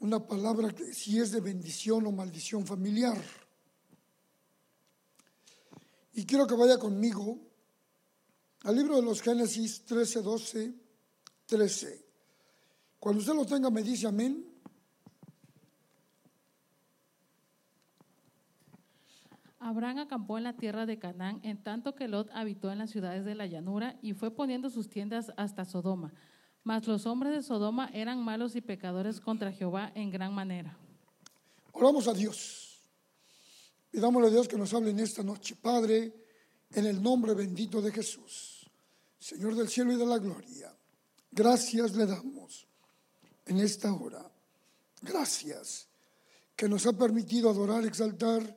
una palabra que si es de bendición o maldición familiar. Y quiero que vaya conmigo al libro de los Génesis 13, 12, 13. Cuando usted lo tenga, me dice amén. Abraham acampó en la tierra de Canaán, en tanto que Lot habitó en las ciudades de la llanura y fue poniendo sus tiendas hasta Sodoma. Mas los hombres de Sodoma eran malos y pecadores contra Jehová en gran manera. Oramos a Dios. Pidámosle a Dios que nos hable en esta noche. Padre, en el nombre bendito de Jesús, Señor del cielo y de la gloria, gracias le damos en esta hora. Gracias que nos ha permitido adorar, exaltar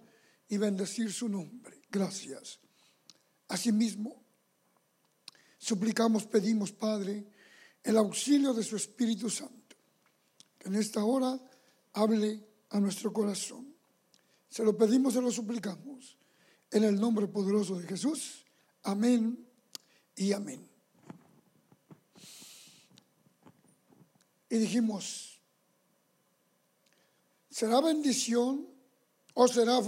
y bendecir su nombre. Gracias. Asimismo, suplicamos, pedimos, Padre, el auxilio de su Espíritu Santo, que en esta hora hable a nuestro corazón. Se lo pedimos, se lo suplicamos, en el nombre poderoso de Jesús. Amén y amén. Y dijimos, ¿será bendición o será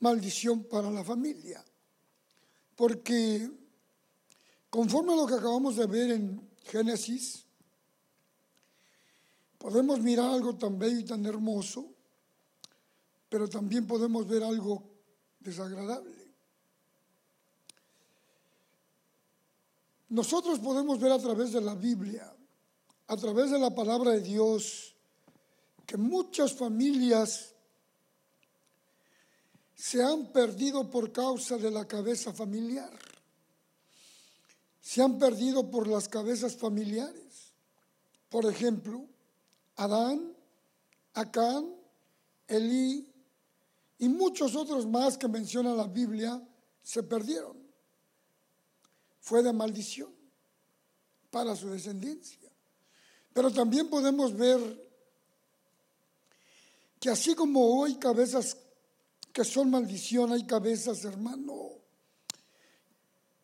maldición para la familia? Porque conforme a lo que acabamos de ver en Génesis, podemos mirar algo tan bello y tan hermoso, pero también podemos ver algo desagradable. Nosotros podemos ver a través de la Biblia, a través de la palabra de Dios, que muchas familias se han perdido por causa de la cabeza familiar se han perdido por las cabezas familiares. Por ejemplo, Adán, Acán, Elí y muchos otros más que menciona la Biblia se perdieron. Fue de maldición para su descendencia. Pero también podemos ver que así como hoy cabezas que son maldición, hay cabezas, hermano,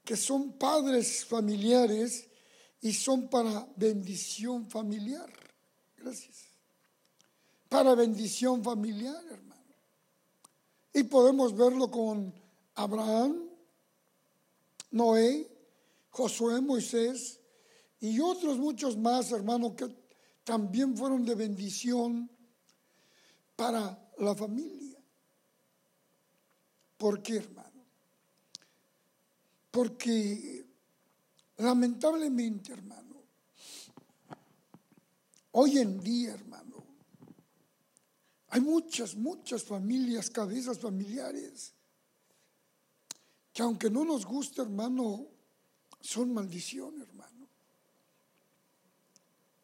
que son padres familiares y son para bendición familiar. Gracias. Para bendición familiar, hermano. Y podemos verlo con Abraham, Noé, Josué, Moisés y otros muchos más, hermano, que también fueron de bendición para la familia. ¿Por qué, hermano? Porque lamentablemente, hermano, hoy en día, hermano, hay muchas, muchas familias, cabezas familiares, que aunque no nos guste, hermano, son maldición, hermano.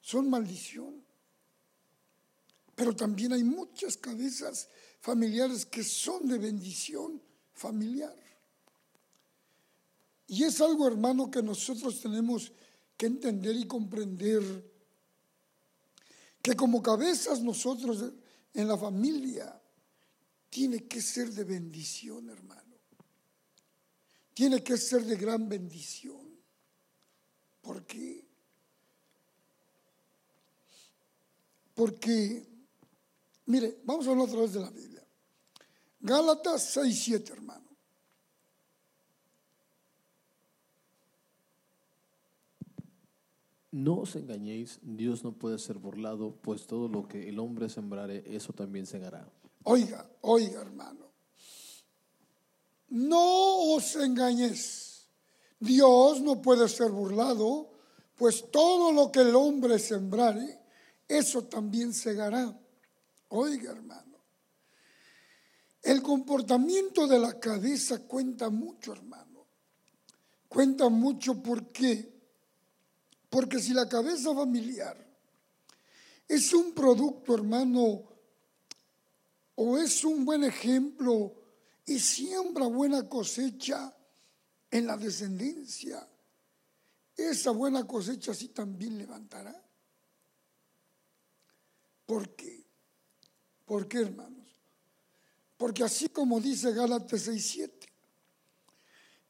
Son maldición. Pero también hay muchas cabezas familiares que son de bendición familiar. Y es algo, hermano, que nosotros tenemos que entender y comprender, que como cabezas nosotros en la familia, tiene que ser de bendición, hermano. Tiene que ser de gran bendición. ¿Por qué? Porque, mire, vamos a hablar otra vez de la Biblia. Gálatas 6, 7, hermano. No os engañéis, Dios no puede ser burlado, pues todo lo que el hombre sembrare, eso también segará. Oiga, oiga, hermano. No os engañéis. Dios no puede ser burlado, pues todo lo que el hombre sembrare, eso también segará. Oiga, hermano. El comportamiento de la cabeza cuenta mucho, hermano. Cuenta mucho porque porque si la cabeza familiar es un producto, hermano, o es un buen ejemplo y siembra buena cosecha en la descendencia, esa buena cosecha sí también levantará. ¿Por qué? ¿Por qué, hermanos? Porque así como dice Gálatas 6:7,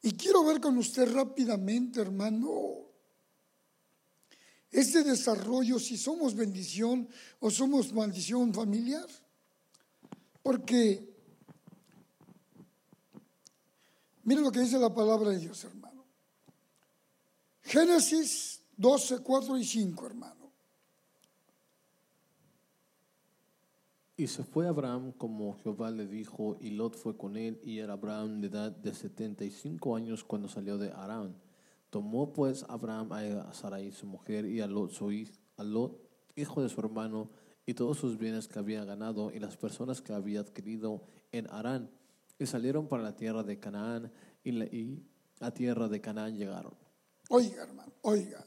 y quiero ver con usted rápidamente, hermano, este desarrollo si somos bendición o somos maldición familiar. Porque, miren lo que dice la palabra de Dios, hermano. Génesis 12, 4 y 5, hermano. Y se fue Abraham como Jehová le dijo, y Lot fue con él, y era Abraham de edad de setenta y cinco años cuando salió de Arán. Tomó pues Abraham a Sarai su mujer y a Lot, su hijo, Lot, hijo de su hermano, y todos sus bienes que había ganado y las personas que había adquirido en Arán, y salieron para la tierra de Canaán, y, la, y a tierra de Canaán llegaron. Oiga, hermano, oiga.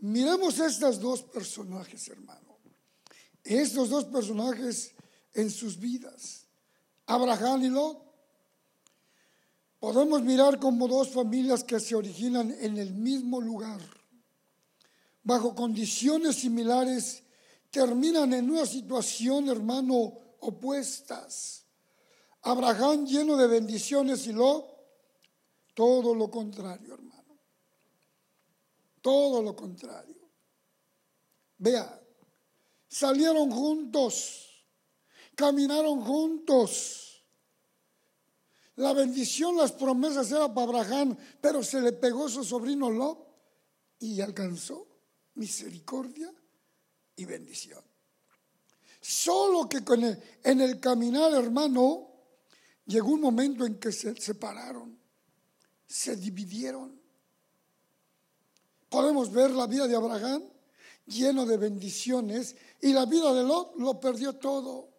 Miremos estos dos personajes, hermano estos dos personajes en sus vidas, Abraham y Lot, podemos mirar como dos familias que se originan en el mismo lugar, bajo condiciones similares, terminan en una situación, hermano, opuestas. Abraham lleno de bendiciones y Lot, todo lo contrario, hermano. Todo lo contrario. Vea, salieron juntos, caminaron juntos. La bendición, las promesas era para Abraham, pero se le pegó su sobrino Lot y alcanzó misericordia y bendición. Solo que en el caminar, hermano, llegó un momento en que se separaron, se dividieron. Podemos ver la vida de Abraham lleno de bendiciones y la vida de Lot lo perdió todo.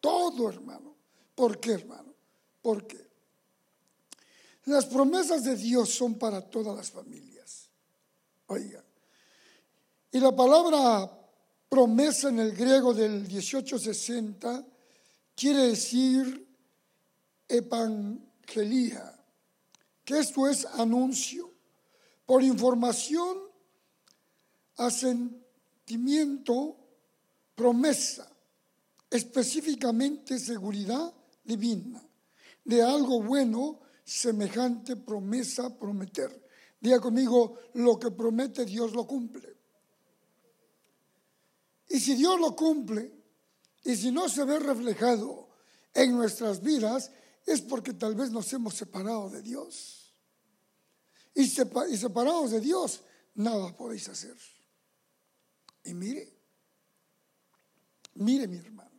Todo, hermano. ¿Por qué, hermano? Porque las promesas de Dios son para todas las familias. Oiga. Y la palabra promesa en el griego del 1860 quiere decir evangelía, que esto es anuncio, por información asentimiento, promesa, específicamente seguridad divina, de algo bueno, semejante promesa, prometer. Diga conmigo, lo que promete Dios lo cumple. Y si Dios lo cumple, y si no se ve reflejado en nuestras vidas, es porque tal vez nos hemos separado de Dios. Y, separados de Dios, nada podéis hacer. Y mire, mire mi hermano.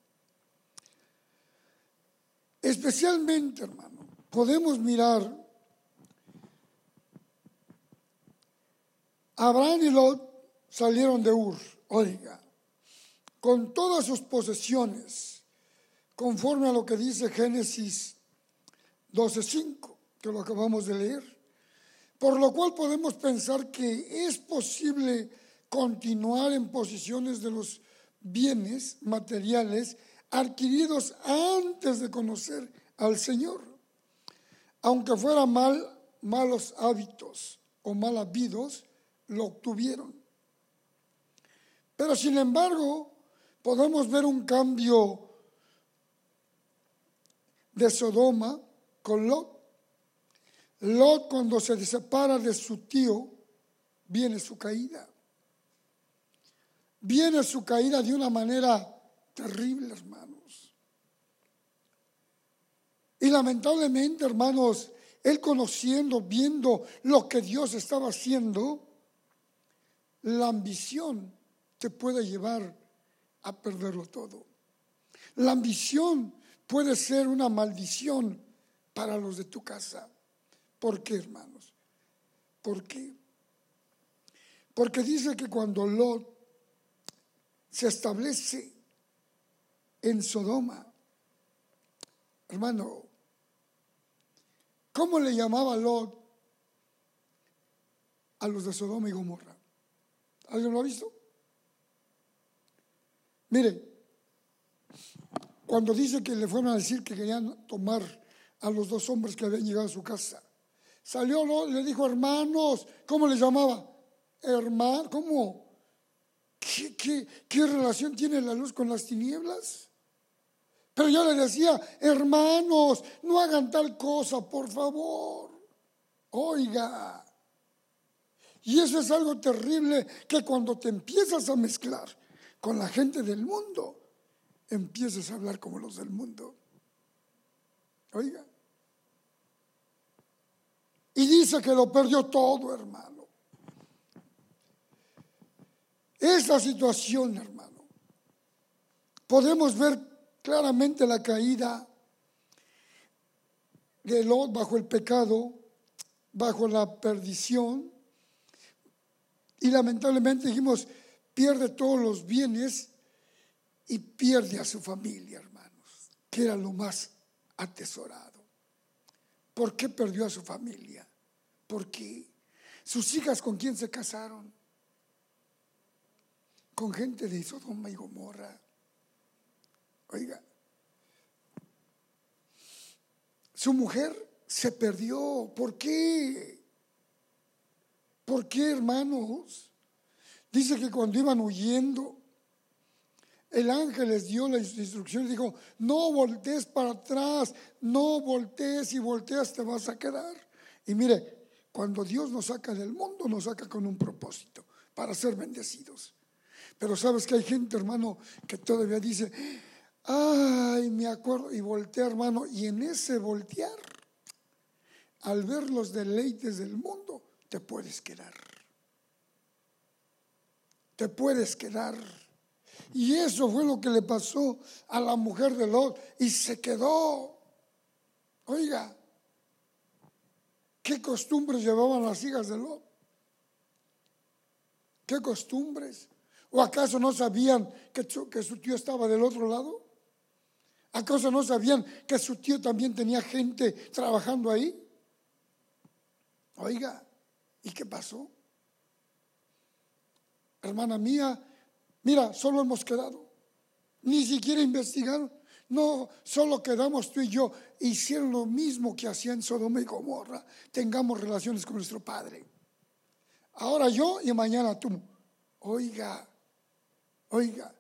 Especialmente, hermano, podemos mirar Abraham y Lot salieron de Ur, oiga, con todas sus posesiones, conforme a lo que dice Génesis 12.5, que lo acabamos de leer. Por lo cual podemos pensar que es posible continuar en posiciones de los bienes materiales adquiridos antes de conocer al Señor. Aunque fueran mal, malos hábitos o mal habidos, lo obtuvieron. Pero sin embargo, podemos ver un cambio de Sodoma con Lot. Lot cuando se separa de su tío, viene su caída viene su caída de una manera terrible, hermanos. Y lamentablemente, hermanos, él conociendo, viendo lo que Dios estaba haciendo, la ambición te puede llevar a perderlo todo. La ambición puede ser una maldición para los de tu casa. ¿Por qué, hermanos? ¿Por qué? Porque dice que cuando Lot se establece en Sodoma. Hermano, ¿cómo le llamaba Lot a los de Sodoma y Gomorra? ¿Alguien lo ha visto? Mire, cuando dice que le fueron a decir que querían tomar a los dos hombres que habían llegado a su casa, salió Lot y le dijo, hermanos, ¿cómo le llamaba? Hermano, ¿cómo? ¿Qué, relación tiene la luz con las tinieblas? Pero yo le decía, hermanos, no hagan tal cosa, por favor. Oiga, Y eso es algo terrible que cuando te empiezas a mezclar con la gente del mundo, empiezas a hablar como los del mundo. Oiga. Y dice que lo perdió todo, hermano. Esa situación, hermano, podemos ver claramente la caída de Lot bajo el pecado, bajo la perdición. Y lamentablemente dijimos, pierde todos los bienes y pierde a su familia, hermanos, que era lo más atesorado. ¿Por qué perdió a su familia? ¿Por qué? ¿Sus hijas con quién se casaron? Con gente de Sodoma y Gomorra. Oiga, su mujer se perdió. ¿Por qué? ¿Por qué, hermanos? Dice que cuando iban huyendo, el ángel les dio la instrucción y dijo, no voltees para atrás, no voltees y volteas te vas a quedar. Y mire, cuando Dios nos saca del mundo, nos saca con un propósito, para ser bendecidos. Pero sabes que hay gente, hermano, que todavía dice, ay, me acuerdo, y voltea, hermano, y en ese voltear, al ver los deleites del mundo, te puedes quedar. Te puedes quedar. Y eso fue lo que le pasó a la mujer de Lot y se quedó. Oiga, ¿qué costumbres llevaban las hijas de Lot? ¿Qué costumbres? ¿O acaso no sabían que que su tío estaba del otro lado? ¿Acaso no sabían que su tío también tenía gente trabajando ahí? Oiga, ¿y qué pasó? Hermana mía, mira, solo hemos quedado. Ni siquiera investigaron. No, solo quedamos tú y yo. Hicieron lo mismo que hacían Sodoma y Gomorra. Tengamos relaciones con nuestro Padre. Ahora yo y mañana tú. Oiga, oiga,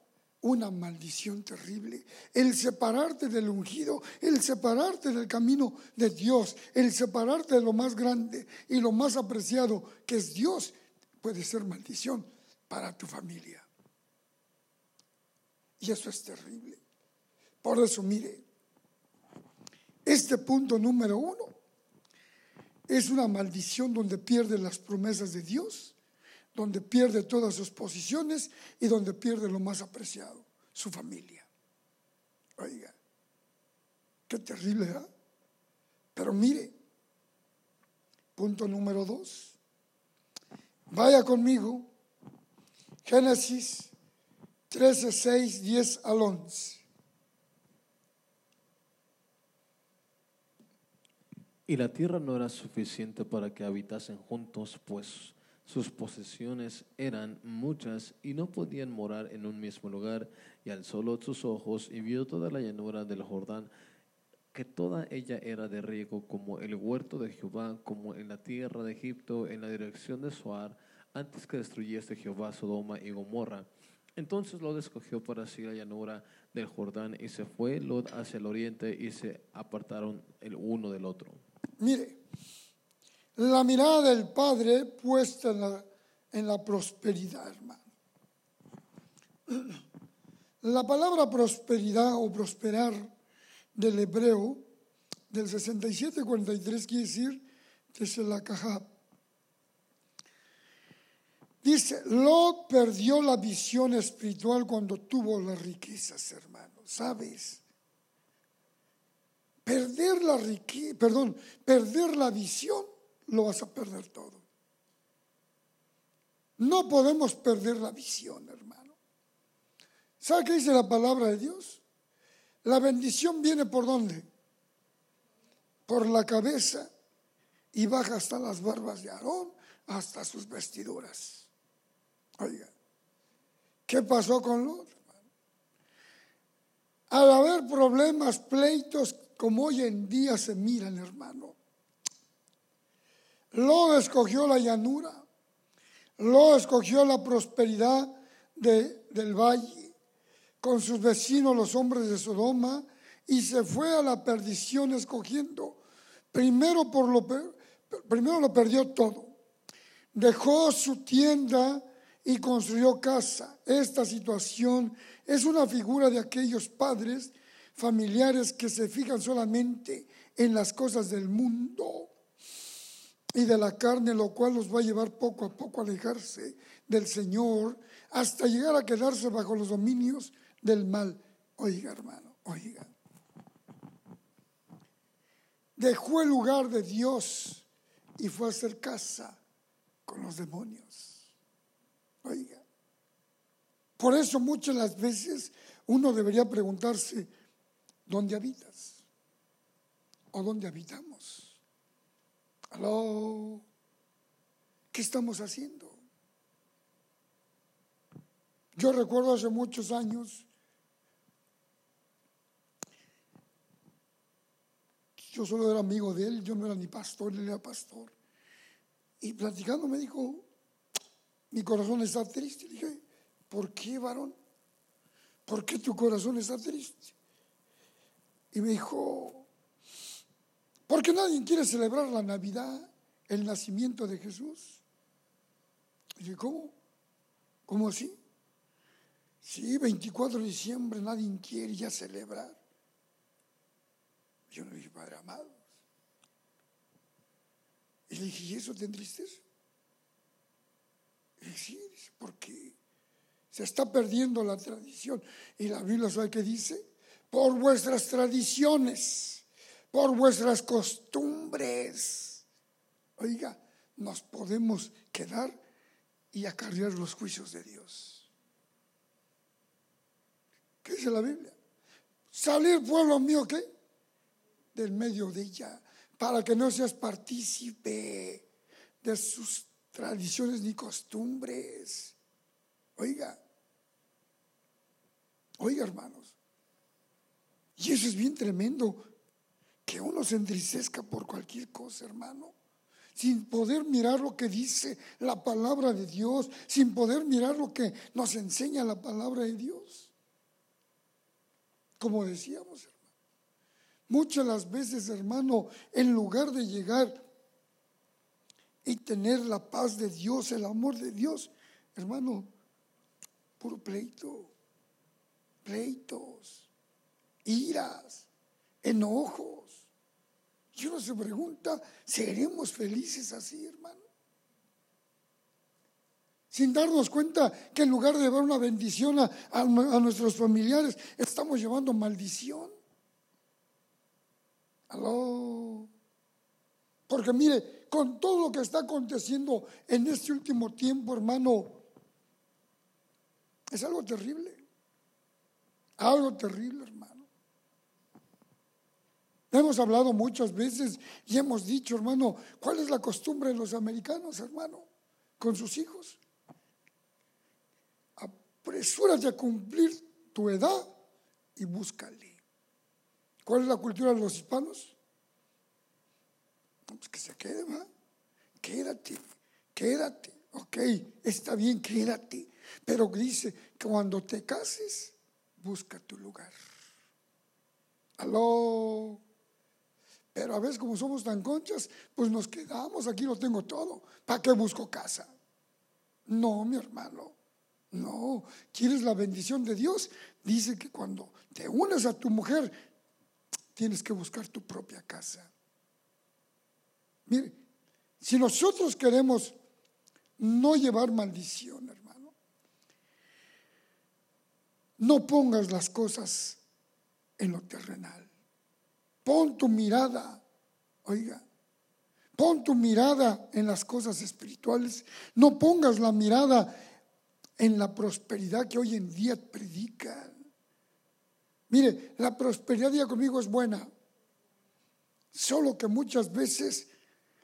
una maldición terrible. El separarte del ungido, el separarte del camino de Dios, el separarte de lo más grande y lo más apreciado que es Dios, puede ser maldición para tu familia. Y eso es terrible. Por eso, mire, este punto número uno es una maldición donde pierde las promesas de Dios donde pierde todas sus posiciones y donde pierde lo más apreciado, su familia. Oiga, qué terrible, ¿eh? Pero mire, punto número dos. Vaya conmigo, Génesis 13, 6, 10 al 11. Y la tierra no era suficiente para que habitasen juntos, pues sus posesiones eran muchas y no podían morar en un mismo lugar. Y alzó Lot sus ojos y vio toda la llanura del Jordán, que toda ella era de riego, como el huerto de Jehová, como en la tierra de Egipto, en la dirección de Soar, antes que destruyese Jehová Sodoma y Gomorra. Entonces Lot escogió para sí la llanura del Jordán y se fue Lot hacia el oriente y se apartaron el uno del otro. Mire, la mirada del Padre puesta en la, prosperidad, hermano. La palabra prosperidad o prosperar del hebreo del 67-43 quiere decir desde la caja. Dice, Lot perdió la visión espiritual cuando tuvo las riquezas, hermano. ¿Sabes? Perder la riqueza, perdón, perder la visión lo vas a perder todo. No podemos perder la visión, hermano. ¿Sabe qué dice la palabra de Dios? La bendición viene por dónde? Por la cabeza y baja hasta las barbas de Aarón, hasta sus vestiduras. Oiga, ¿qué pasó con Lot? Al haber problemas, pleitos, como hoy en día se miran, hermano, lo escogió la llanura, lo escogió la prosperidad del valle, con sus vecinos los hombres de Sodoma, y se fue a la perdición escogiendo. Primero, por lo, primero lo perdió todo. dejó su tienda y construyó casa. Esta situación es una figura de aquellos padres familiares que se fijan solamente en las cosas del mundo y de la carne, lo cual los va a llevar poco a poco a alejarse del Señor hasta llegar a quedarse bajo los dominios del mal. Oiga, hermano, oiga. Dejó el lugar de Dios y fue a hacer casa con los demonios. Oiga. Por eso muchas las veces uno debería preguntarse, ¿dónde habitas? ¿O dónde habitamos? ¿Aló? ¿Qué estamos haciendo? Yo recuerdo hace muchos años, yo solo era amigo de él, yo no era ni pastor, él era pastor. Y platicando me dijo, mi corazón está triste. dije, ¿por qué, varón? ¿Por qué tu corazón está triste? Y me dijo, porque nadie quiere celebrar la Navidad, el nacimiento de Jesús. Y dije, ¿cómo? ¿Cómo así? Sí, 24 de diciembre nadie quiere ya celebrar. Yo le dije, Padre amado. Y le dije, ¿y eso te entristece? Y sí, porque se está perdiendo la tradición. Y la Biblia sabe que dice, por vuestras tradiciones, por vuestras costumbres. Oiga, nos podemos quedar y acarrear los juicios de Dios. ¿Qué dice la Biblia? Salir, pueblo mío, ¿qué? Del medio de ella, para que no seas partícipe de sus tradiciones ni costumbres. Oiga, oiga, hermanos. Y eso es bien tremendo, que uno se entristezca por cualquier cosa, hermano sin poder mirar lo que dice la palabra de Dios, sin poder mirar lo que nos enseña la palabra de Dios. Como decíamos, hermano. Muchas las veces, hermano, en lugar de llegar y tener la paz de Dios, el amor de Dios, hermano, puro pleito, pleitos, iras, enojos. Y uno se pregunta, ¿seremos felices así, hermano? sin darnos cuenta que en lugar de llevar una bendición a, nuestros familiares, estamos llevando maldición. Aló. Porque mire, con todo lo que está aconteciendo en este último tiempo, hermano, es algo terrible. Algo terrible, hermano. Hemos hablado muchas veces y hemos dicho, hermano, ¿cuál es la costumbre de los americanos, hermano, con sus hijos? apresúrate a cumplir tu edad y búscale. ¿Cuál es la cultura de los hispanos? Pues que se quede, ¿va? Quédate, quédate. Ok, está bien, quédate. Pero dice cuando te cases, busca tu lugar. Aló. Pero a veces como somos tan conchas, pues nos quedamos, aquí lo tengo todo. ¿Para qué busco casa? No, mi hermano. No, ¿quieres la bendición de Dios? Dice que cuando te unes a tu mujer, tienes que buscar tu propia casa. Mire, si nosotros queremos no llevar maldición, hermano, no pongas las cosas en lo terrenal. Pon tu mirada, oiga, pon tu mirada en las cosas espirituales. No pongas la mirada en la prosperidad que hoy en día predican. Mire, la prosperidad, día conmigo, es buena. Solo que muchas veces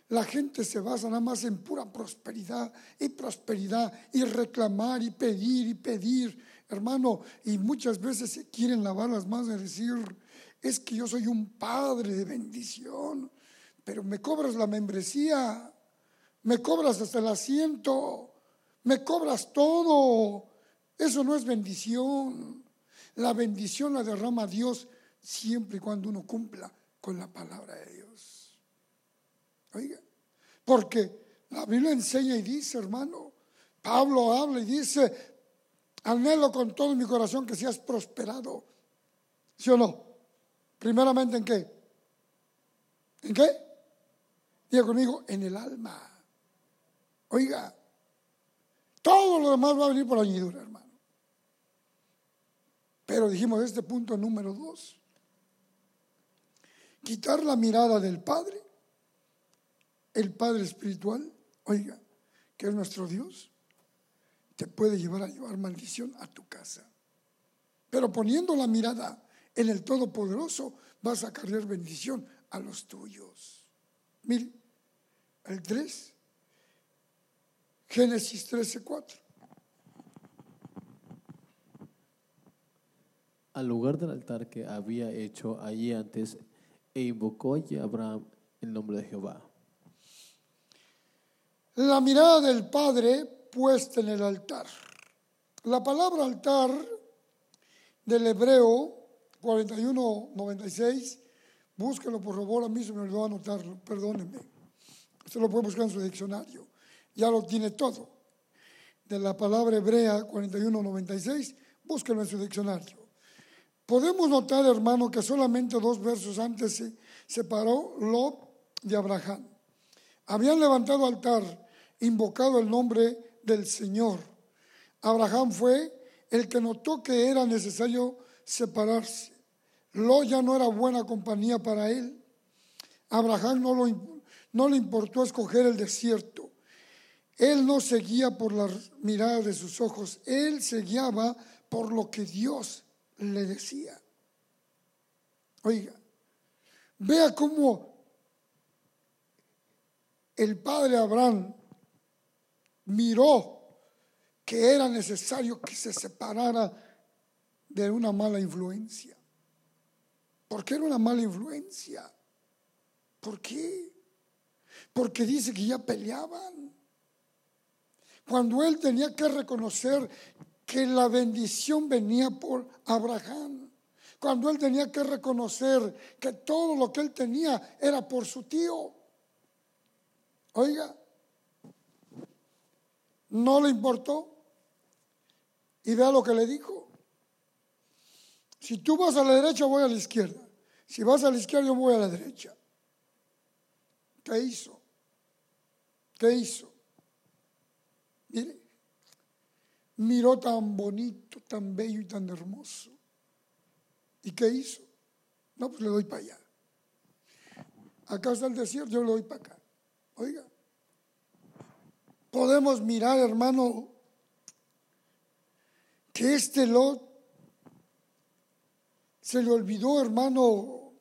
la gente se basa nada más en pura prosperidad y prosperidad y reclamar y pedir y pedir, hermano. Y muchas veces se quieren lavar las manos y decir, es que yo soy un padre de bendición, pero me cobras la membresía, me cobras hasta el asiento me cobras todo. Eso no es bendición. La bendición la derrama Dios siempre y cuando uno cumpla con la palabra de Dios. Oiga, porque La Biblia enseña y dice, hermano, Pablo habla y dice, anhelo con todo mi corazón que seas prosperado. ¿Sí o no? Primeramente en qué? ¿En qué? Diga conmigo, en el alma. Oiga, todo lo demás va a venir por añadidura, hermano. Pero dijimos este punto número dos. Quitar la mirada del Padre, el Padre espiritual, oiga, que es nuestro Dios, te puede llevar a llevar maldición a tu casa. Pero poniendo la mirada en el Todopoderoso, vas a cargar bendición a los tuyos. Mire, el 3, Génesis 13, 4. Al lugar del altar que había hecho allí antes, e invocó allí a Abraham el nombre de Jehová. La mirada del Padre puesta en el altar. La palabra altar del hebreo 4196, búsquelo por favor, a mí se me olvidó anotarlo, perdónenme. Usted lo puede buscar en su diccionario, ya lo tiene todo. De la palabra hebrea 4196, búsquelo en su diccionario. Podemos notar, hermano, que solamente dos versos antes se separó Lot de Abraham. Habían levantado altar, invocado el nombre del Señor. Abraham fue el que notó que era necesario separarse. Lot ya no era buena compañía para él. Abraham no, lo, no le importó escoger el desierto. Él no seguía por la mirada de sus ojos, él se guiaba por lo que Dios le decía. Oiga, vea cómo el padre Abraham miró que era necesario que se separara de una mala influencia. ¿Por qué era una mala influencia? ¿Por qué? Porque dice que ya peleaban. Cuando él tenía que reconocer que la bendición venía por Abraham. Cuando él tenía que reconocer que todo lo que él tenía era por su tío. Oiga, no le importó. Y vea lo que le dijo. Si tú vas a la derecha, voy a la izquierda. Si vas a la izquierda, yo voy a la derecha. ¿Qué hizo? ¿Qué hizo? Mire, miró tan bonito, tan bello y tan hermoso. ¿Y qué hizo? No, pues le doy para allá. Acá está el desierto, yo le doy para acá. Oiga, podemos mirar, hermano, que este Lot se le olvidó, hermano,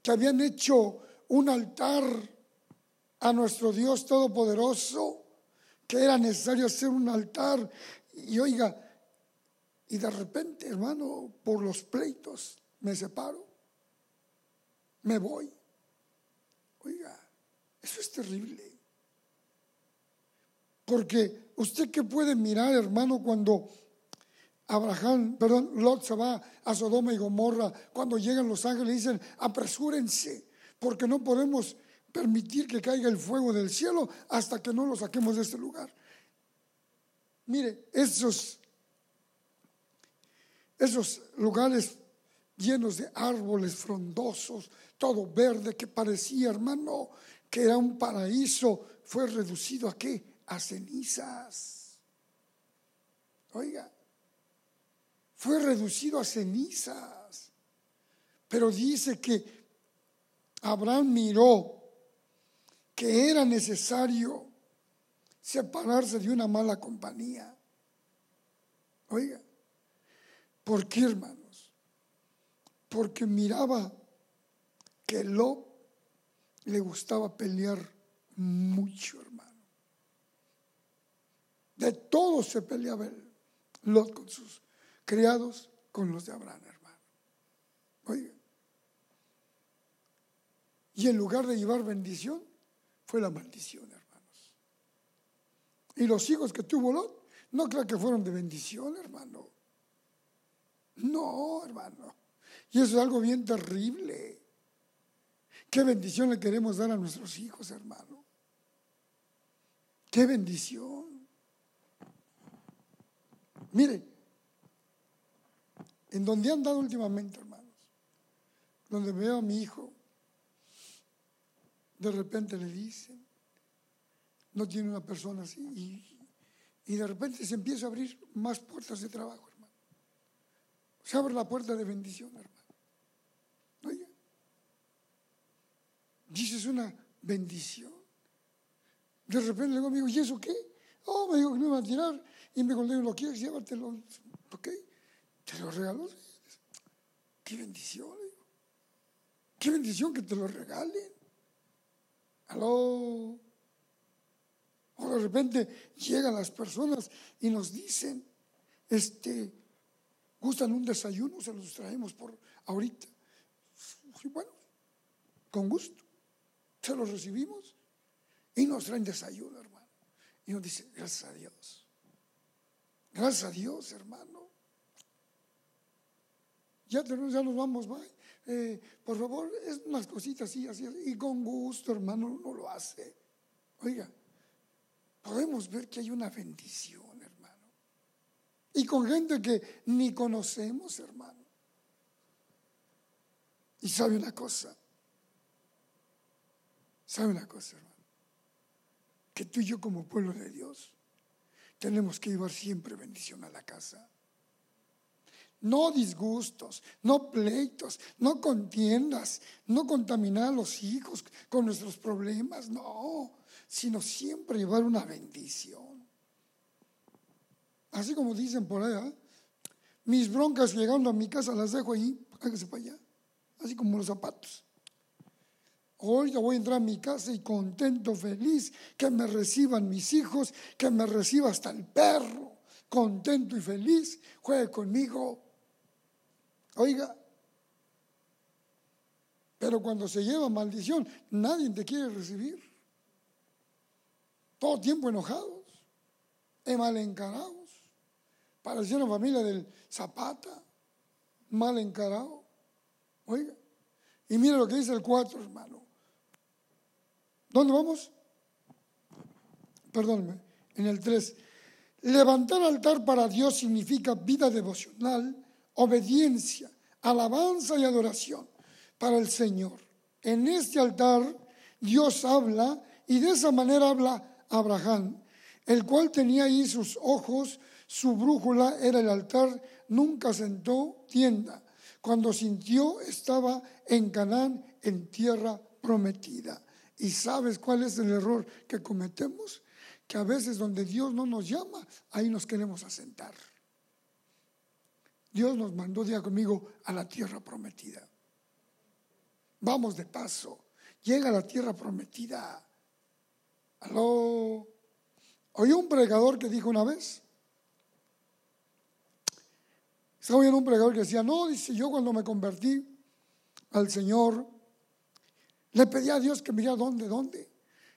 que habían hecho un altar a nuestro Dios Todopoderoso, que era necesario hacer un altar. Y oiga, y de repente, hermano, por los pleitos me separo, me voy. Oiga, eso es terrible. Porque usted que puede mirar, hermano, cuando Abraham, perdón, Lot se va a Sodoma y Gomorra, cuando llegan los ángeles dicen, apresúrense, porque no podemos permitir que caiga el fuego del cielo hasta que no lo saquemos de este lugar. Mire, esos, esos lugares llenos de árboles frondosos, todo verde, que parecía, hermano, que era un paraíso, fue reducido a qué? A cenizas. Oiga, fue reducido a cenizas. Pero dice que Abraham miró que era necesario separarse de una mala compañía. Oiga, ¿por qué hermanos? Porque miraba que Lot le gustaba pelear mucho, hermano. De todo se peleaba el Lot con sus criados con los de Abraham, hermano. Oiga. Y en lugar de llevar bendición, fue la maldición, hermanos. Y los hijos que tuvo Lot, no creo que fueron de bendición, hermano. No, hermano. Y eso es algo bien terrible. ¿Qué bendición le queremos dar a nuestros hijos, hermano? Qué bendición. Mire, en donde han dado últimamente, hermanos, donde veo a mi hijo, de repente le dicen, no tiene una persona así, y, y de repente se empieza a abrir más puertas de trabajo, hermano. Se abre la puerta de bendición, hermano. Oiga, dice, es una bendición. De repente le digo, amigo, ¿y eso qué? Oh, me dijo que no iba a tirar. Y me dijo, ¿lo quieres? Llévatelo. Ok. Te lo regaló. Qué bendición. Qué bendición que te lo regalen. Aló. O de repente llegan las personas y nos dicen, este, gustan un desayuno, se los traemos por ahorita. Y bueno, con gusto. Se los recibimos y nos traen desayuno, hermano. Y nos dice, gracias a Dios. Gracias a Dios, hermano. Ya, tenemos, ya nos vamos, bye. Eh, por favor, es unas cositas así, así, y con gusto, hermano, uno lo hace. Oiga, podemos ver que hay una bendición, hermano. Y con gente que ni conocemos, hermano. Y sabe una cosa, sabe una cosa, hermano, que tú y yo como pueblo de Dios tenemos que llevar siempre bendición a la casa. No disgustos, no pleitos, no contiendas, no contaminar a los hijos con nuestros problemas, no, sino siempre llevar una bendición. Así como dicen por allá, mis broncas llegando a mi casa las dejo ahí, hágase para allá, así como los zapatos. Hoy ya voy a entrar a mi casa y contento, feliz, que me reciban mis hijos, que me reciba hasta el perro, contento y feliz, juegue conmigo. Oiga, pero cuando se lleva maldición, nadie te quiere recibir. Todo tiempo enojados, mal encarados. Parecieron familia del Zapata, mal encarado. Oiga, y mira lo que dice el 4, hermano. ¿Dónde vamos? Perdónme, en el 3. Levantar altar para Dios significa vida devocional, obediencia, alabanza y adoración para el Señor. En este altar Dios habla y de esa manera habla Abraham, el cual tenía ahí sus ojos, su brújula era el altar, nunca sentó tienda. Cuando sintió estaba en Canaán, en tierra prometida. ¿Y sabes cuál es el error que cometemos? Que a veces donde Dios no nos llama, ahí nos queremos asentar. Dios nos mandó, día conmigo, a la tierra prometida. Vamos de paso. Llega a la tierra prometida. Aló. Oí un predicador que dijo una vez. Estaba oyendo un predicador que decía, no, dice yo cuando me convertí al Señor, le pedí a Dios que me diera dónde, dónde.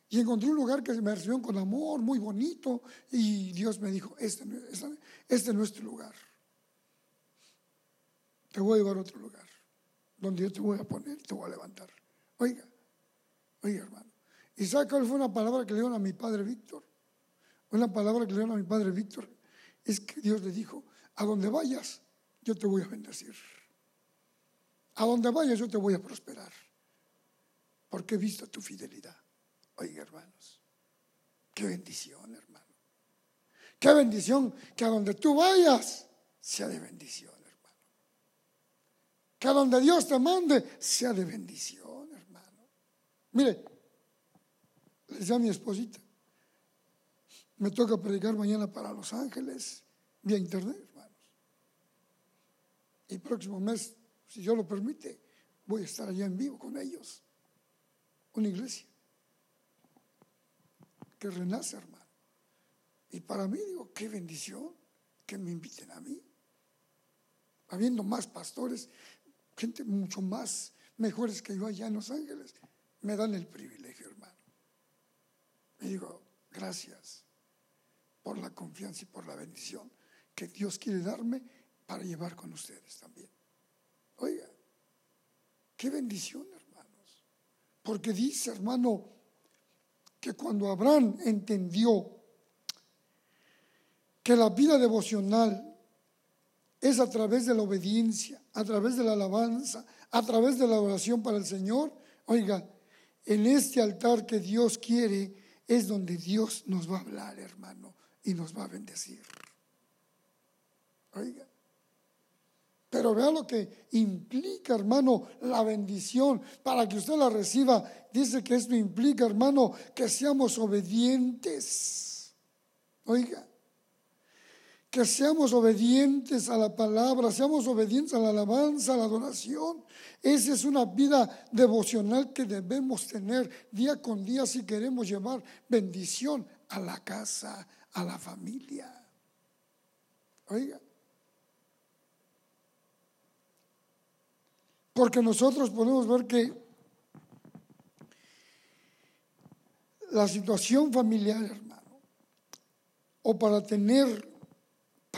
Y encontré un lugar que me recibió con amor, muy bonito. Y Dios me dijo, este, este, este es nuestro lugar. Te voy a llevar a otro lugar, donde yo te voy a poner, te voy a levantar. Oiga, oiga hermano. ¿Y sabe cuál fue una palabra que le dieron a mi padre Víctor? Una palabra que le dieron a mi padre Víctor. Es que Dios le dijo, a donde vayas, yo te voy a bendecir. A donde vayas, yo te voy a prosperar porque he visto tu fidelidad. Oiga, hermanos, qué bendición, hermano. Qué bendición que a donde tú vayas sea de bendición. Que a donde Dios te mande sea de bendición, hermano. Mire, le decía a mi esposita, me toca predicar mañana para Los Ángeles vía internet, hermanos. Y próximo mes, si Dios lo permite, voy a estar allá en vivo con ellos una iglesia que renace, hermano. Y para mí digo, qué bendición que me inviten a mí. Habiendo más pastores, gente mucho más mejores que yo allá en Los Ángeles, me dan el privilegio, hermano. Y digo, gracias por la confianza y por la bendición que Dios quiere darme para llevar con ustedes también. Oiga, qué bendición, hermano. Porque dice, hermano, que cuando Abraham entendió que la vida devocional es a través de la obediencia, a través de la alabanza, a través de la oración para el Señor, oiga, en este altar que Dios quiere es donde Dios nos va a hablar, hermano, y nos va a bendecir. Oiga. Pero vea lo que implica, hermano, la bendición. Para que usted la reciba, dice que esto implica, hermano, que seamos obedientes. Oiga, seamos obedientes a la palabra, seamos obedientes a la alabanza, a la adoración. Esa es una vida devocional que debemos tener día con día si queremos llevar bendición a la casa, a la familia. Oiga. Porque nosotros podemos ver que la situación familiar, hermano, o para tener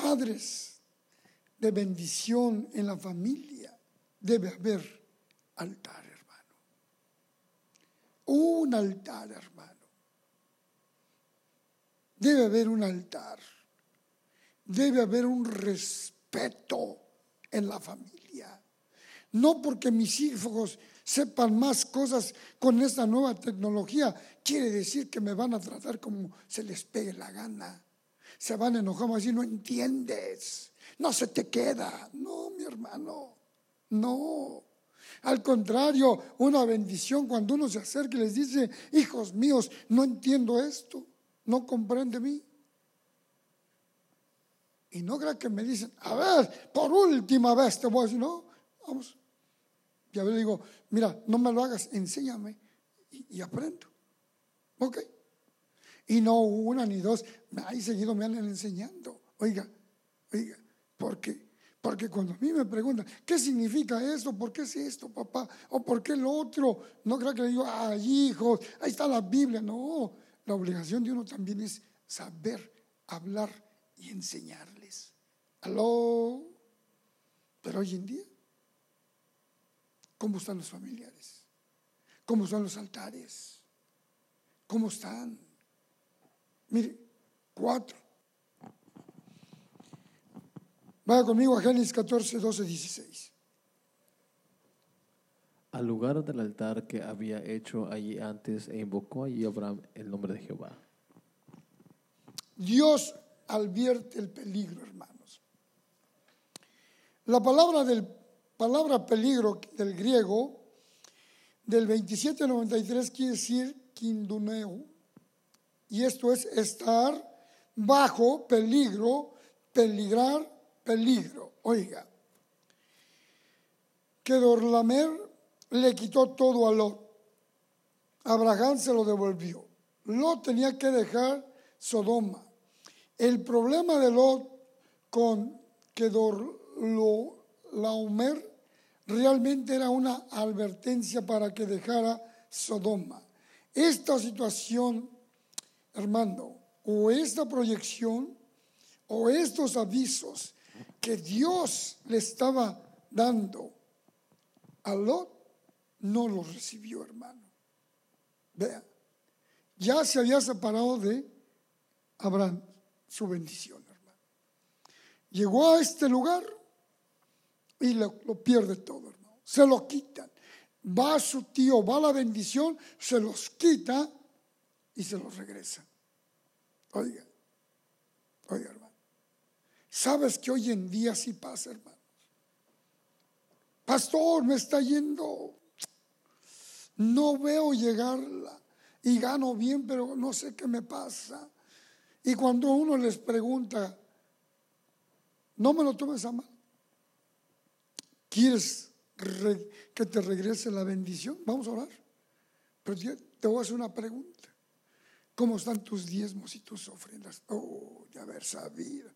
padres de bendición en la familia, debe haber altar, hermano. Un altar, hermano. Debe haber un altar. Debe haber un respeto en la familia. No porque mis hijos sepan más cosas con esta nueva tecnología, quiere decir que me van a tratar como se les pegue la gana. Se van a enojar así, no entiendes, no se te queda. No, mi hermano, no. Al contrario, una bendición cuando uno se acerca y les dice, hijos míos, no entiendo esto, no comprende mí. Y no crea que me dicen, a ver, por última vez te voy a decir, no, vamos, ya le digo, mira, no me lo hagas, enséñame y, aprendo. Ok. Y no una ni dos, ahí seguido me andan enseñando. Oiga, oiga, ¿por qué? Porque cuando a mí me preguntan, ¿qué significa esto? ¿Por qué es esto, papá? ¿O por qué lo otro? No creo que le digo, ay, hijos, ahí está la Biblia. No, la obligación de uno también es saber hablar y enseñarles. ¿Aló? Pero hoy en día ¿Cómo están los familiares? ¿Cómo están los altares? ¿Cómo están? Mire, cuatro. Vaya conmigo a Génesis 14, 12, 16. Al lugar del altar que había hecho allí antes e invocó allí Abraham el nombre de Jehová. Dios advierte el peligro, hermanos. La palabra del palabra peligro del griego, del 2793 quiere decir quinduneo. Y esto es estar bajo peligro, peligrar, peligro. Oiga, que Dorlamer le quitó todo a Lot. Abraham se lo devolvió. Lot tenía que dejar Sodoma. El problema de Lot con que Laomer realmente era una advertencia para que dejara Sodoma. Esta situación, hermano, o esta proyección, o estos avisos que Dios le estaba dando a Lot, no los recibió, hermano. Vea, ya se había separado de Abraham, su bendición, hermano. Llegó a este lugar y lo, pierde todo, hermano. Se lo quitan. Va su tío, va la bendición, se los quita y se los regresa. Oiga, oiga, hermano. ¿Sabes que hoy en día sí pasa, hermano? Pastor, me está yendo. No veo llegarla y gano bien, pero no sé qué me pasa. Y cuando uno les pregunta, no me lo tomes a mal. ¿Quieres que te regrese la bendición? Vamos a orar. Pero te voy a hacer una pregunta. ¿Cómo están tus diezmos y tus ofrendas? Oh, de haber sabido.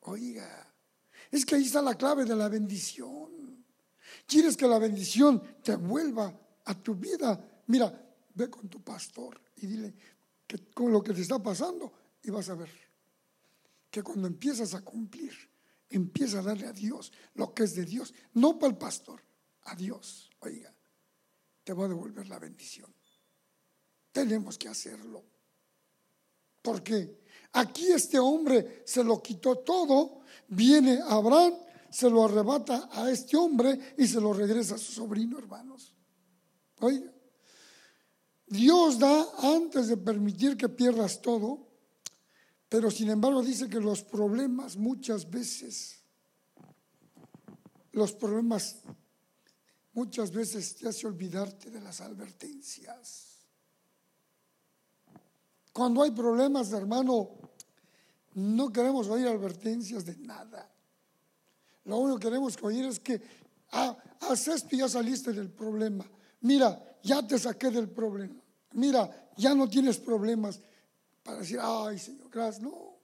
Oiga, es que ahí está la clave de la bendición. ¿Quieres que la bendición te vuelva a tu vida? Mira, ve con tu pastor y dile con lo que te está pasando y vas a ver que cuando empiezas a cumplir empieza a darle a Dios lo que es de Dios, no para el pastor, a Dios. Oiga, te va a devolver la bendición. tenemos que hacerlo. Porque aquí este hombre se lo quitó todo, viene Abraham, se lo arrebata a este hombre y se lo regresa a su sobrino, hermanos. Oiga, Dios da antes de permitir que pierdas todo, pero sin embargo dice que los problemas muchas veces, los problemas muchas veces te hace olvidarte de las advertencias. Cuando hay problemas, hermano, no queremos oír advertencias de nada. Lo único que queremos oír es que, ah, haz esto y ya saliste del problema. Mira, ya te saqué del problema. Mira, ya no tienes problemas para decir, ay Señor, gracias. No.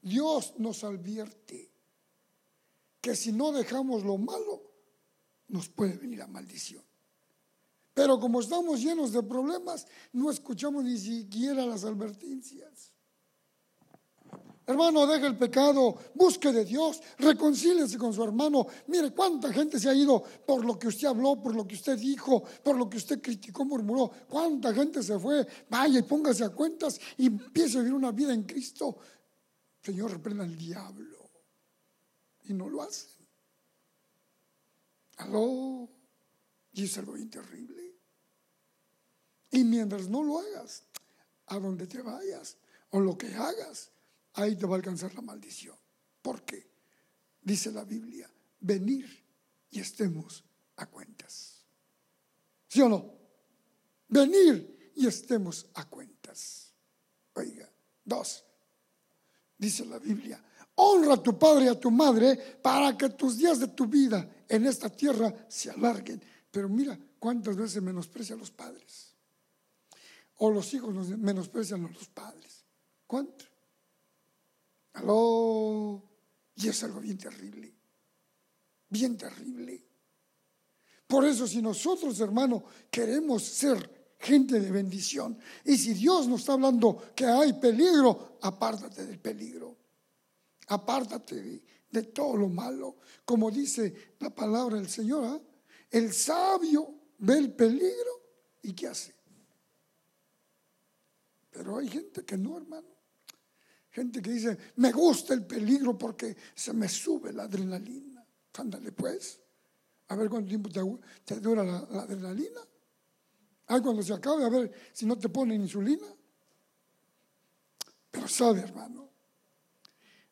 Dios nos advierte que si no dejamos lo malo, nos puede venir la maldición. Pero como estamos llenos de problemas, no escuchamos ni siquiera las advertencias. Hermano, deje el pecado, busque de Dios, reconcíliese con su hermano. Mire cuánta gente se ha ido por lo que usted habló, por lo que usted dijo, por lo que usted criticó, murmuró. Cuánta gente se fue. Vaya y póngase a cuentas y empiece a vivir una vida en Cristo. Señor, reprenda al diablo. Y no lo hacen. Aló. Y es algo bien terrible. Y mientras no lo hagas, a donde te vayas o lo que hagas, ahí te va a alcanzar la maldición. ¿Por qué? Dice la Biblia, venir y estemos a cuentas. ¿Sí o no? Venir y estemos a cuentas. Oiga, dos, dice la Biblia, honra a tu padre y a tu madre para que tus días de tu vida en esta tierra se alarguen. Pero mira cuántas veces menosprecia a los padres. O los hijos nos menosprecian a los padres. ¿Cuánto? Aló. Y es algo bien terrible. Bien terrible. Por eso si nosotros, hermano, queremos ser gente de bendición, y si Dios nos está hablando que hay peligro, apártate del peligro. Apártate de, de todo lo malo. Como dice la palabra del Señor, ¿ah? El sabio ve el peligro y ¿qué hace? Pero hay gente que no, hermano. Gente que dice, me gusta el peligro porque se me sube la adrenalina. Ándale pues. A ver cuánto tiempo te, dura la, adrenalina. Ay, cuando se acabe, a ver si no te ponen insulina. Pero sabe, hermano.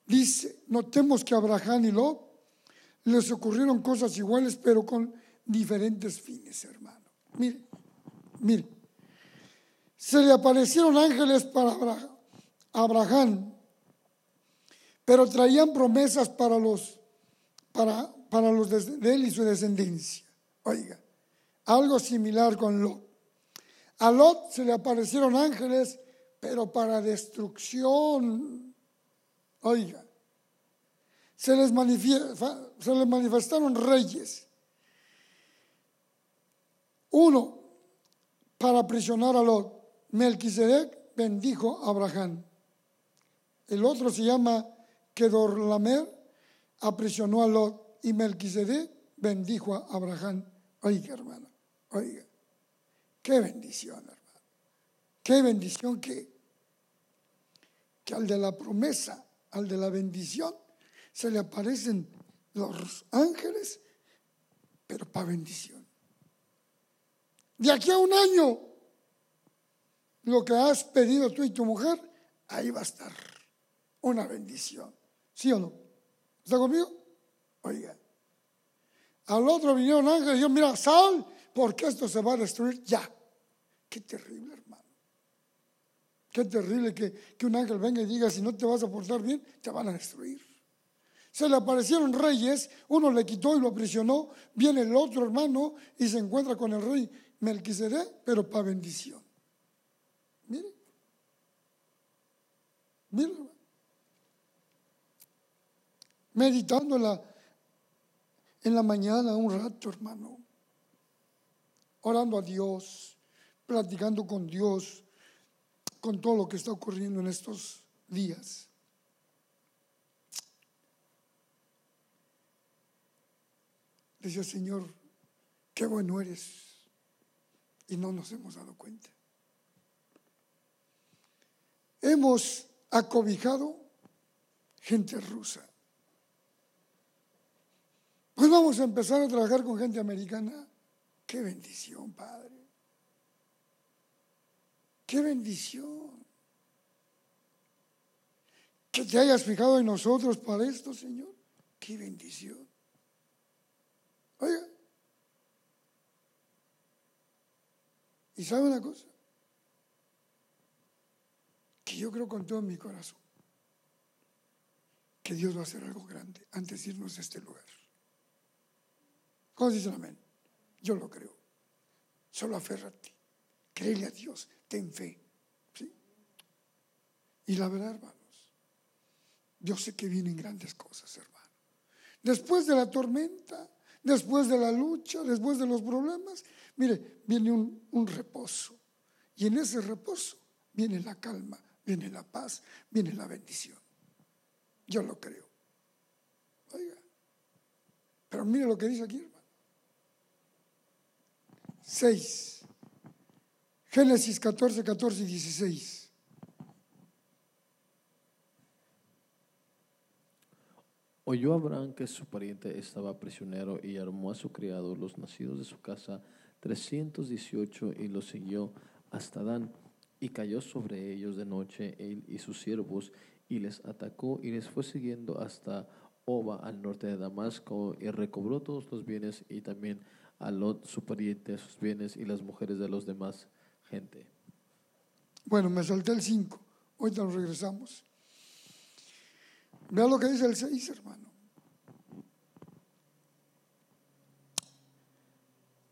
Dice, notemos que Abraham y Lot les ocurrieron cosas iguales, pero con diferentes fines, hermano. Mire, mire se le aparecieron ángeles para Abraham, pero traían promesas para los, para, para los de él y su descendencia. Oiga, algo similar con Lot. A Lot se le aparecieron ángeles, pero para destrucción. Oiga, se les, se les manifestaron reyes. Uno, para aprisionar a Lot. Melquisedec bendijo a Abraham. El otro se llama Kedorlamer, aprisionó a Lot. Y Melquisedec bendijo a Abraham. Oiga, hermano, oiga. Qué bendición, hermano. Qué bendición que, que al de la promesa, al de la bendición, se le aparecen los ángeles, pero para bendición. De aquí a un año lo que has pedido tú y tu mujer, ahí va a estar una bendición. ¿Sí o no? ¿Está conmigo? Oiga. Al otro vinieron ángeles y dijeron, mira, sal, porque esto se va a destruir ya. Qué terrible, hermano. Qué terrible que, que un ángel venga y diga, si no te vas a portar bien, te van a destruir. Se le aparecieron reyes, uno le quitó y lo aprisionó, viene el otro hermano y se encuentra con el rey Melquisedec, pero para bendición. Mire. Mire. Meditando en la, en la mañana un rato, hermano. Orando a Dios, platicando con Dios, con todo lo que está ocurriendo en estos días. Decía, Señor, qué bueno eres. Y no nos hemos dado cuenta. hemos acobijado gente rusa. Pues vamos a empezar a trabajar con gente americana. Qué bendición, Padre. Qué bendición. Que te hayas fijado en nosotros para esto, Señor. Qué bendición. Oiga. ¿Y sabe una cosa? Que yo creo con todo mi corazón que Dios va a hacer algo grande antes de irnos de este lugar. ¿Cómo dicen amén? Yo lo creo. Solo aférrate. Créele a Dios. Ten fe. ¿sí? Y la verdad, hermanos, yo sé que vienen grandes cosas, hermano. Después de la tormenta, después de la lucha, después de los problemas, mire, viene un, reposo. Y en ese reposo viene la calma, viene la paz, viene la bendición. Yo lo creo. Oiga. Pero mire lo que dice aquí, hermano. 6. Génesis 14, 14 y 16. Oyó Abraham que su pariente estaba prisionero y armó a su criado, los nacidos de su casa, 318, y los siguió hasta Dan. Y cayó sobre ellos de noche él y sus siervos, y les atacó y les fue siguiendo hasta Oba, al norte de Damasco, y recobró todos los bienes y también a Lot, su pariente, sus bienes y las mujeres de los demás gente. Bueno, me salté el 5. Ahorita nos regresamos. Vea lo que dice el 6, hermano.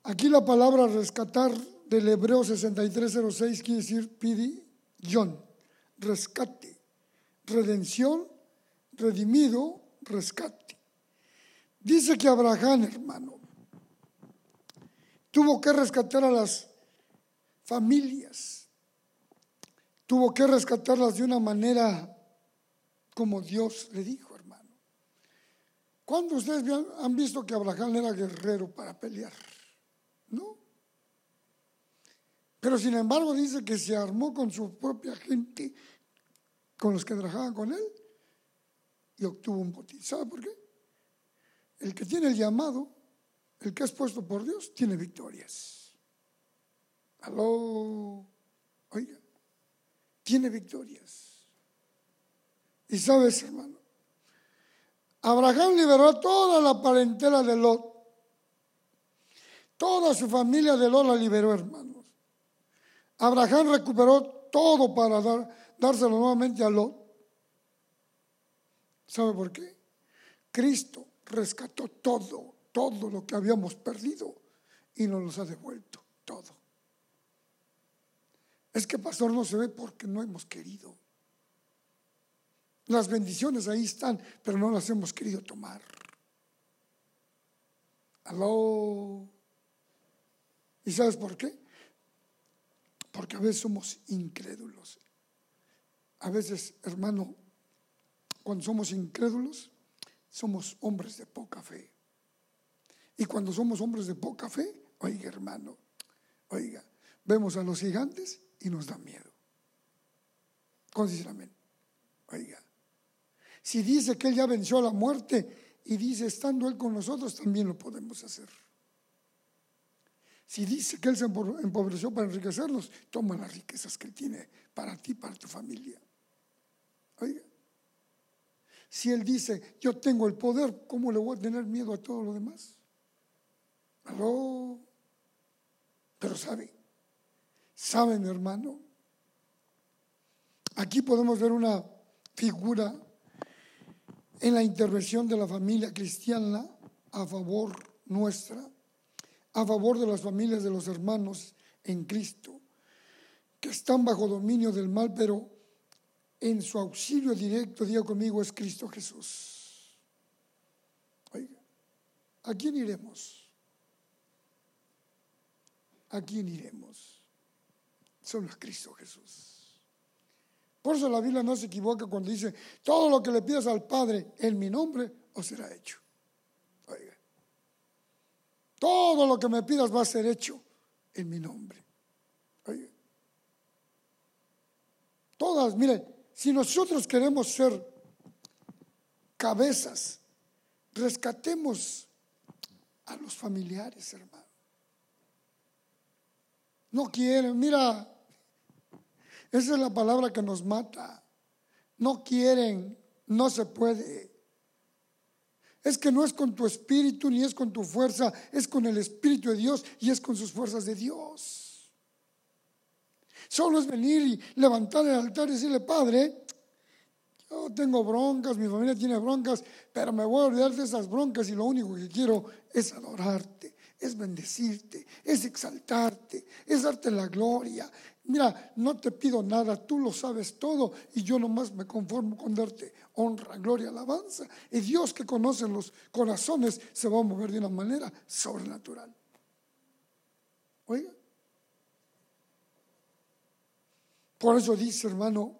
Aquí la palabra rescatar del hebreo 6306 quiere decir pidi, John, rescate, redención, redimido, rescate. Dice que Abraham, hermano, tuvo que rescatar a las familias, tuvo que rescatarlas de una manera como Dios le dijo, hermano. ¿Cuándo ustedes han visto que Abraham era guerrero para pelear? No. Pero sin embargo dice que se armó con su propia gente, con los que trabajaban con él, y obtuvo un botín. ¿Sabe por qué? El que tiene el llamado, el que es puesto por Dios, tiene victorias. Aló, oiga, tiene victorias. Y sabes, hermano, Abraham liberó toda la parentela de Lot. Toda su familia de Lot la liberó, hermanos. Abraham recuperó todo para dárselo nuevamente a Lot. ¿Sabe por qué? Cristo rescató todo, todo lo que habíamos perdido y nos los ha devuelto, todo. Es que, pastor, no se ve porque no hemos querido. Las bendiciones ahí están, pero no las hemos querido tomar. Aló. ¿Y sabes por qué? Porque a veces somos incrédulos. A veces, hermano, cuando somos incrédulos, somos hombres de poca fe. Y cuando somos hombres de poca fe, oiga, hermano, oiga, vemos a los gigantes y nos da miedo. Consideramente, oiga. Si dice que Él ya venció a la muerte y dice, estando Él con nosotros, también lo podemos hacer. Si dice que Él se empobreció para enriquecernos, toma las riquezas que Él tiene para ti, para tu familia. Oiga. Si Él dice, yo tengo el poder, ¿cómo le voy a tener miedo a todo lo demás? Aló. Pero sabe, sabe mi hermano, aquí podemos ver una figura en la intervención de la familia cristiana a favor nuestra, a favor de las familias de los hermanos en Cristo, que están bajo dominio del mal, pero en su auxilio directo, diga conmigo, es Cristo Jesús. Oiga, ¿a quién iremos? ¿A quién iremos? Solo a Cristo Jesús. Por eso la Biblia no se equivoca cuando dice, todo lo que le pidas al Padre en mi nombre, os será hecho. Oiga, todo lo que me pidas va a ser hecho en mi nombre. Oiga, todas todas, mire, si nosotros queremos ser cabezas, rescatemos a los familiares, hermano. No quieren, mira, esa es la palabra que nos mata. No quieren, no se puede. Es que no es con tu espíritu ni es con tu fuerza, es con el espíritu de Dios y es con sus fuerzas de Dios. Solo es venir y levantar el altar y decirle, Padre, yo tengo broncas, mi familia tiene broncas, pero me voy a olvidar de esas broncas y lo único que quiero es adorarte, es bendecirte, es exaltarte, es darte la gloria. Mira, no te pido nada, tú lo sabes todo y yo nomás me conformo con darte honra, gloria, alabanza. Y Dios que conoce los corazones se va a mover de una manera sobrenatural. Oiga. Por eso dice, hermano,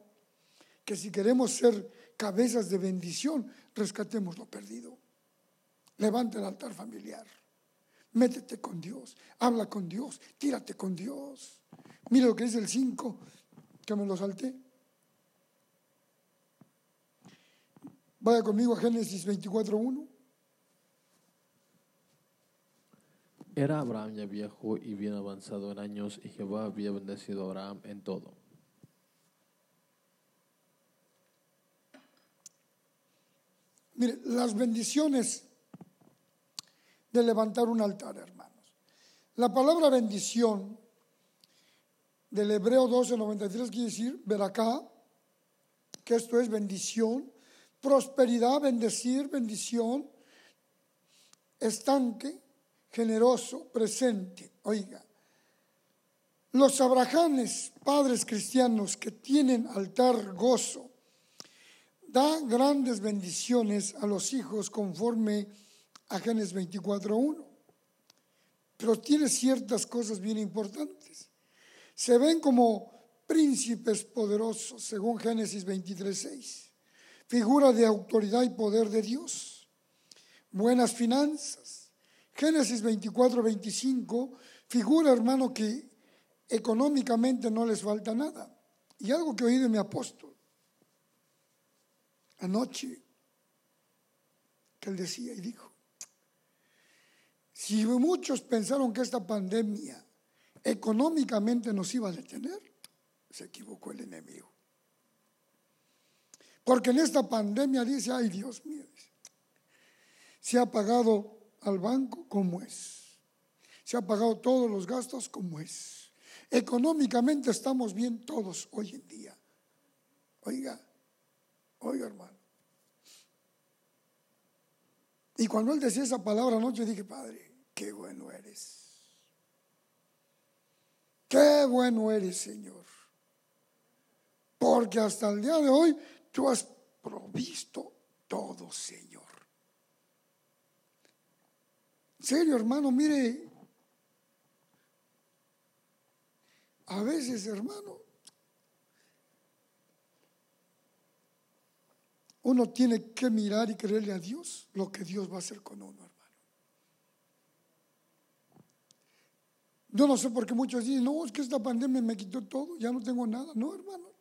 que si queremos ser cabezas de bendición, rescatemos lo perdido. Levanta el altar familiar. Métete con Dios. Habla con Dios. Tírate con Dios. Mira lo que dice el 5, que me lo salté. Vaya conmigo a Génesis 24.1. Era Abraham ya viejo y bien avanzado en años y Jehová había bendecido a Abraham en todo. Mire, las bendiciones de levantar un altar, hermanos. La palabra bendición del Hebreo 12:93 quiere decir, ver acá, que esto es bendición, prosperidad, bendecir, bendición, estanque, generoso, presente. Oiga, los abrahanes, padres cristianos que tienen altar gozo, da grandes bendiciones a los hijos conforme a Génesis 24.1. Pero tiene ciertas cosas bien importantes. Se ven como príncipes poderosos, según Génesis 23.6. Figura de autoridad y poder de Dios. Buenas finanzas. Génesis 24.25. Figura, hermano, que económicamente no les falta nada. Y algo que oí de mi apóstol anoche, que él decía y dijo, si muchos pensaron que esta pandemia económicamente nos iba a detener, se equivocó el enemigo. Porque en esta pandemia dice, ay Dios mío, se ha pagado al banco como es, se ha pagado todos los gastos como es. Económicamente estamos bien todos hoy en día. Oiga, oiga hermano. Y cuando él decía esa palabra anoche dije, Padre, qué bueno eres. Qué bueno eres, Señor. Porque hasta el día de hoy tú has provisto todo, Señor. En serio, hermano, mire, a veces, hermano, uno tiene que mirar y creerle a Dios lo que Dios va a hacer con uno, hermano. Yo no sé por qué muchos dicen, no, es que esta pandemia me quitó todo, ya no tengo nada. No, hermano.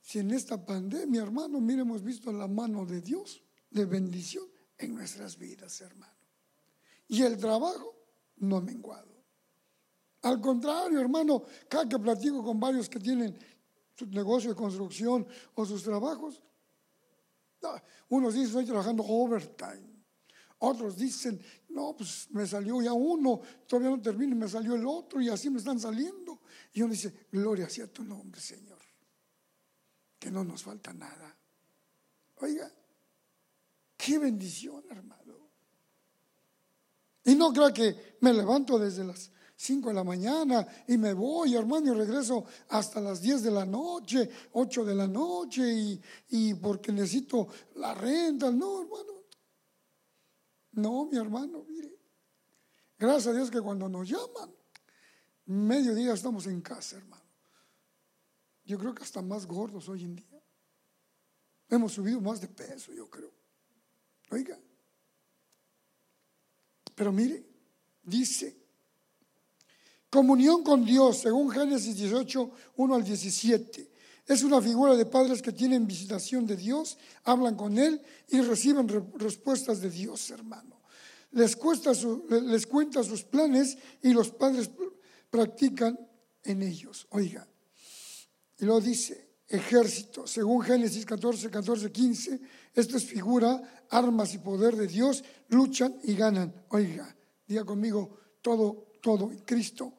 Si en esta pandemia, hermano, mire, hemos visto la mano de Dios de bendición en nuestras vidas, hermano. Y el trabajo no ha menguado. Al contrario, hermano, cada que platico con varios que tienen su negocio de construcción o sus trabajos, unos dicen, estoy trabajando overtime. Otros dicen, no, pues me salió ya uno, todavía no termino me salió el otro y así me están saliendo. Y uno dice, gloria sea tu nombre, Señor. Que no nos falta nada. Oiga, qué bendición, hermano. Y no creo que me levanto desde las 5 de la mañana y me voy, hermano, y regreso hasta las 10 de la noche, 8 de la noche y, y porque necesito la renta. No, hermano. No, mi hermano, mire. Gracias a Dios que cuando nos llaman, mediodía estamos en casa, hermano. Yo creo que hasta más gordos hoy en día. Hemos subido más de peso, yo creo. Oiga. Pero mire, dice Comunión con Dios, según Génesis 18, 1 al 17. Es una figura de padres que tienen visitación de Dios, hablan con Él y reciben respuestas de Dios, hermano. Les, les cuenta sus planes y los padres practican en ellos. Oiga, y lo dice, ejército, según Génesis 14, 14, 15, esto es figura, armas y poder de Dios, luchan y ganan. Oiga, diga conmigo, todo, todo en Cristo,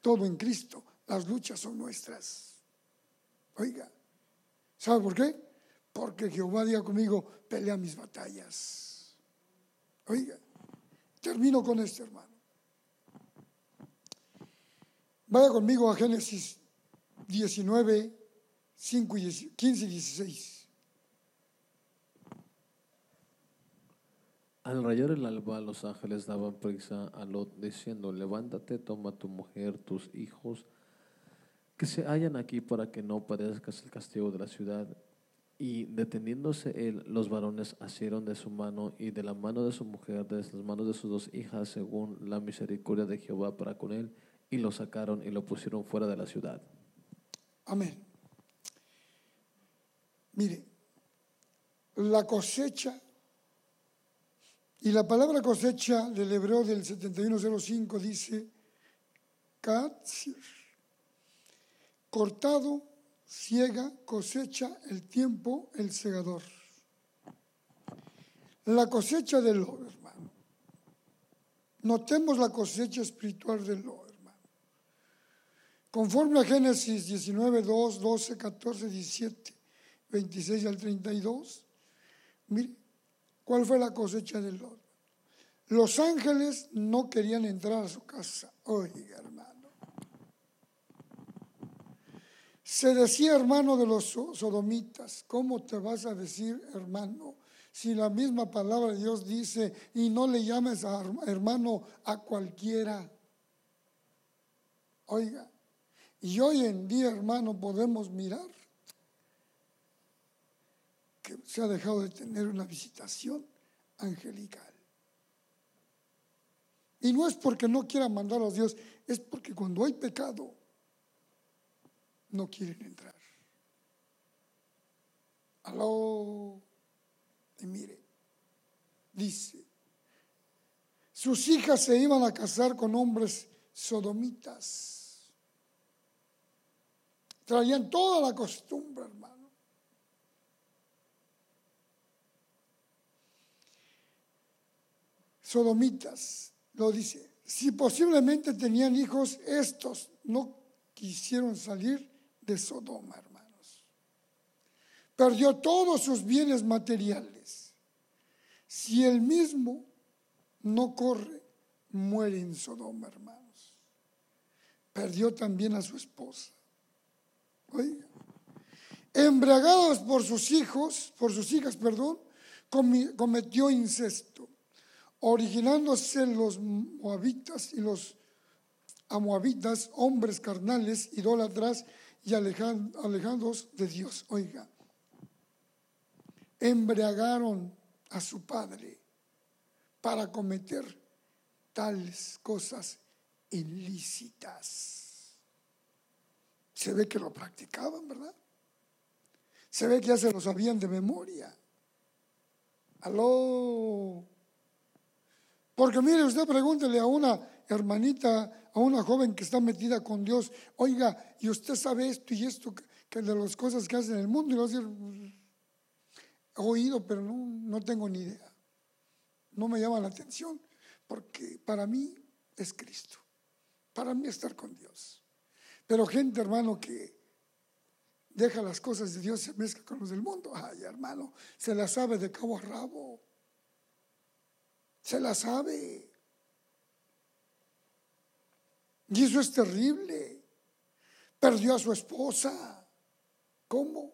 todo en Cristo, las luchas son nuestras. Oiga, ¿sabe por qué? Porque Jehová, diga conmigo, pelea mis batallas. Oiga, termino con esto, hermano. Vaya conmigo a Génesis 19, 5 y 15 y 16. Al rayar el alba, los ángeles daban prisa a Lot diciendo, levántate, toma tu mujer, tus hijos, que se hallan aquí para que no padezcas el castigo de la ciudad. Y deteniéndose él, los varones asieron de su mano y de la mano de su mujer, de las manos de sus dos hijas, según la misericordia de Jehová para con él, y lo sacaron y lo pusieron fuera de la ciudad. Amén. Mire, la cosecha, y la palabra cosecha del hebreo del 7105 dice, katsir, cortado, ciega, cosecha, el tiempo, el segador. La cosecha del oro, hermano. Notemos la cosecha espiritual del oro. Conforme a Génesis 19, 2, 12, 14, 17, 26 al 32, mire, ¿cuál fue la cosecha del Lot? Los ángeles no querían entrar a su casa. Oiga, hermano. Se decía hermano de los sodomitas, ¿cómo te vas a decir hermano? Si la misma palabra de Dios dice, y no le llames a hermano a cualquiera. Oiga, y hoy en día, hermano, podemos mirar que se ha dejado de tener una visitación angelical. Y no es porque no quiera mandar a Dios, es porque cuando hay pecado, no quieren entrar. Aló. Y mire, dice, sus hijas se iban a casar con hombres sodomitas Traían toda la costumbre, hermano. Sodomitas, lo dice. Si posiblemente tenían hijos, estos no quisieron salir de Sodoma, hermanos. Perdió todos sus bienes materiales. Si él mismo no corre, muere en Sodoma, hermanos. Perdió también a su esposa. Embriagados por sus hijos, por sus hijas, perdón, cometió incesto, originándose los moabitas y los amoabitas, hombres carnales, idólatras y alejados de Dios. Oiga, embriagaron a su padre para cometer tales cosas ilícitas. Se ve que lo practicaban, ¿verdad? Se ve que ya se lo sabían de memoria. Aló. Porque mire, usted pregúntele a una hermanita, a una joven que está metida con Dios, oiga, y usted sabe esto y esto, que de las cosas que hace en el mundo, y va a decir, he oído, pero no, no tengo ni idea. No me llama la atención, porque para mí es Cristo. Para mí estar con Dios. Pero gente, hermano, que deja las cosas de Dios y se mezcla con los del mundo. Ay, hermano, se la sabe de cabo a rabo. Se la sabe. Y eso es terrible. Perdió a su esposa. ¿Cómo?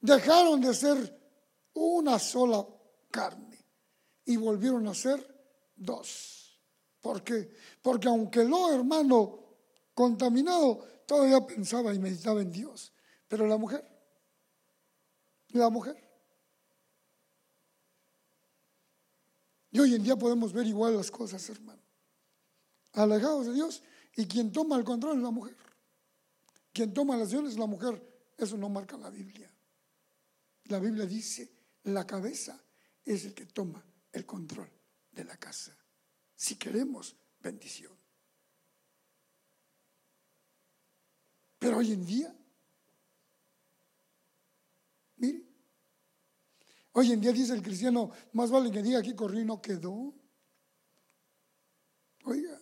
Dejaron de ser una sola carne y volvieron a ser dos. ¿Por qué? Porque aunque lo hermano contaminado todavía pensaba y meditaba en Dios, pero la mujer, la mujer. Y hoy en día podemos ver igual las cosas, hermano. Alejados de Dios, y quien toma el control es la mujer. Quien toma las decisiones es la mujer. Eso no marca la Biblia. La Biblia dice, la cabeza es el que toma el control de la casa. Si queremos bendición. Pero hoy en día, mire, hoy en día dice el cristiano, más vale que diga aquí corrió y no quedó. Oiga,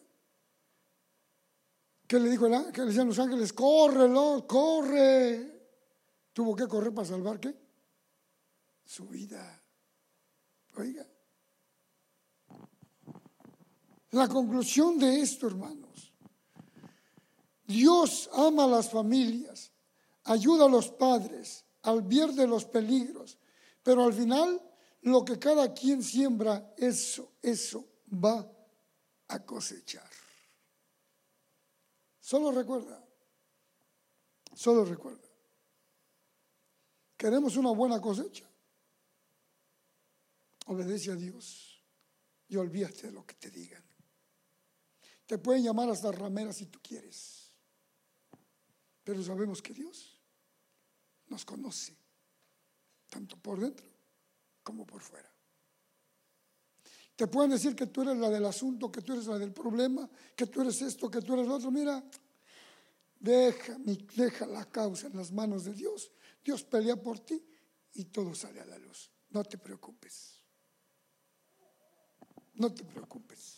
¿qué le dijo el ángel? Le decían los ángeles, córrelo, corre. ¿Tuvo que correr para salvar qué? Su vida. Oiga. La conclusión de esto, hermanos, Dios ama a las familias, ayuda a los padres, advierte los peligros, pero al final lo que cada quien siembra, eso, eso va a cosechar. Solo recuerda, solo recuerda, queremos una buena cosecha. Obedece a Dios y olvídate de lo que te digan. Te pueden llamar hasta ramera si tú quieres. Pero sabemos que Dios nos conoce, tanto por dentro como por fuera. Te pueden decir que tú eres la del asunto, que tú eres la del problema, que tú eres esto, que tú eres lo otro. Mira, deja, deja la causa en las manos de Dios. Dios pelea por ti y todo sale a la luz. No te preocupes. No te preocupes.